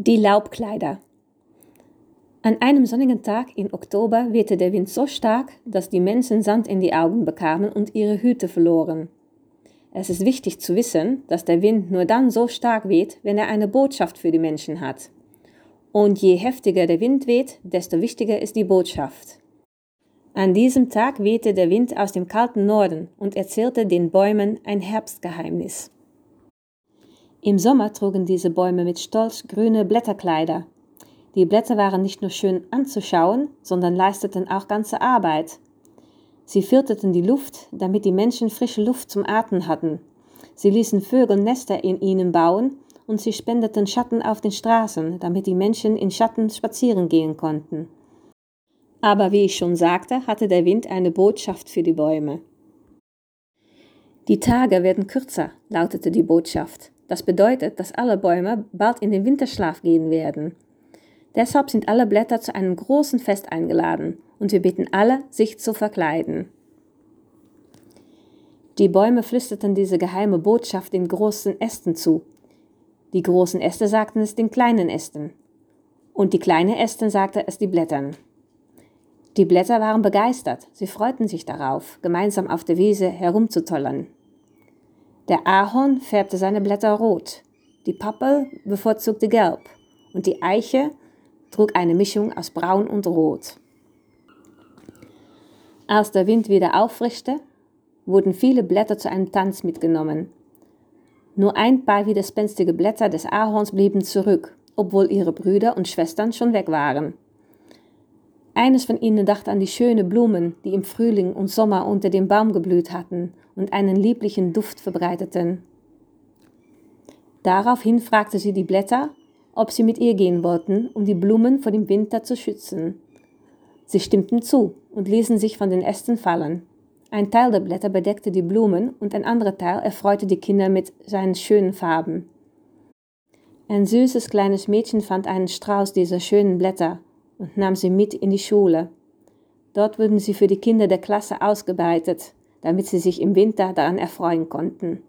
Die Laubkleider. An einem sonnigen Tag im Oktober wehte der Wind so stark, dass die Menschen Sand in die Augen bekamen und ihre Hüte verloren. Es ist wichtig zu wissen, dass der Wind nur dann so stark weht, wenn er eine Botschaft für die Menschen hat. Und je heftiger der Wind weht, desto wichtiger ist die Botschaft. An diesem Tag wehte der Wind aus dem kalten Norden und erzählte den Bäumen ein Herbstgeheimnis. Im Sommer trugen diese Bäume mit Stolz grüne Blätterkleider. Die Blätter waren nicht nur schön anzuschauen, sondern leisteten auch ganze Arbeit. Sie filterten die Luft, damit die Menschen frische Luft zum Atmen hatten. Sie ließen Vögel Nester in ihnen bauen und sie spendeten Schatten auf den Straßen, damit die Menschen in Schatten spazieren gehen konnten. Aber wie ich schon sagte, hatte der Wind eine Botschaft für die Bäume. Die Tage werden kürzer, lautete die Botschaft. Das bedeutet, dass alle Bäume bald in den Winterschlaf gehen werden. Deshalb sind alle Blätter zu einem großen Fest eingeladen und wir bitten alle, sich zu verkleiden. Die Bäume flüsterten diese geheime Botschaft den großen Ästen zu. Die großen Äste sagten es den kleinen Ästen. Und die kleinen Ästen sagten es die Blättern. Die Blätter waren begeistert, sie freuten sich darauf, gemeinsam auf der Wiese herumzutollern. Der Ahorn färbte seine Blätter rot, die Pappel bevorzugte gelb und die Eiche trug eine Mischung aus braun und rot. Als der Wind wieder auffrischte, wurden viele Blätter zu einem Tanz mitgenommen. Nur ein paar widerspenstige Blätter des Ahorns blieben zurück, obwohl ihre Brüder und Schwestern schon weg waren. Eines von ihnen dachte an die schönen Blumen, die im Frühling und Sommer unter dem Baum geblüht hatten und einen lieblichen Duft verbreiteten. Daraufhin fragte sie die Blätter, ob sie mit ihr gehen wollten, um die Blumen vor dem Winter zu schützen. Sie stimmten zu und ließen sich von den Ästen fallen. Ein Teil der Blätter bedeckte die Blumen und ein anderer Teil erfreute die Kinder mit seinen schönen Farben. Ein süßes kleines Mädchen fand einen Strauß dieser schönen Blätter und nahm sie mit in die Schule. Dort wurden sie für die Kinder der Klasse ausgebreitet, damit sie sich im Winter daran erfreuen konnten.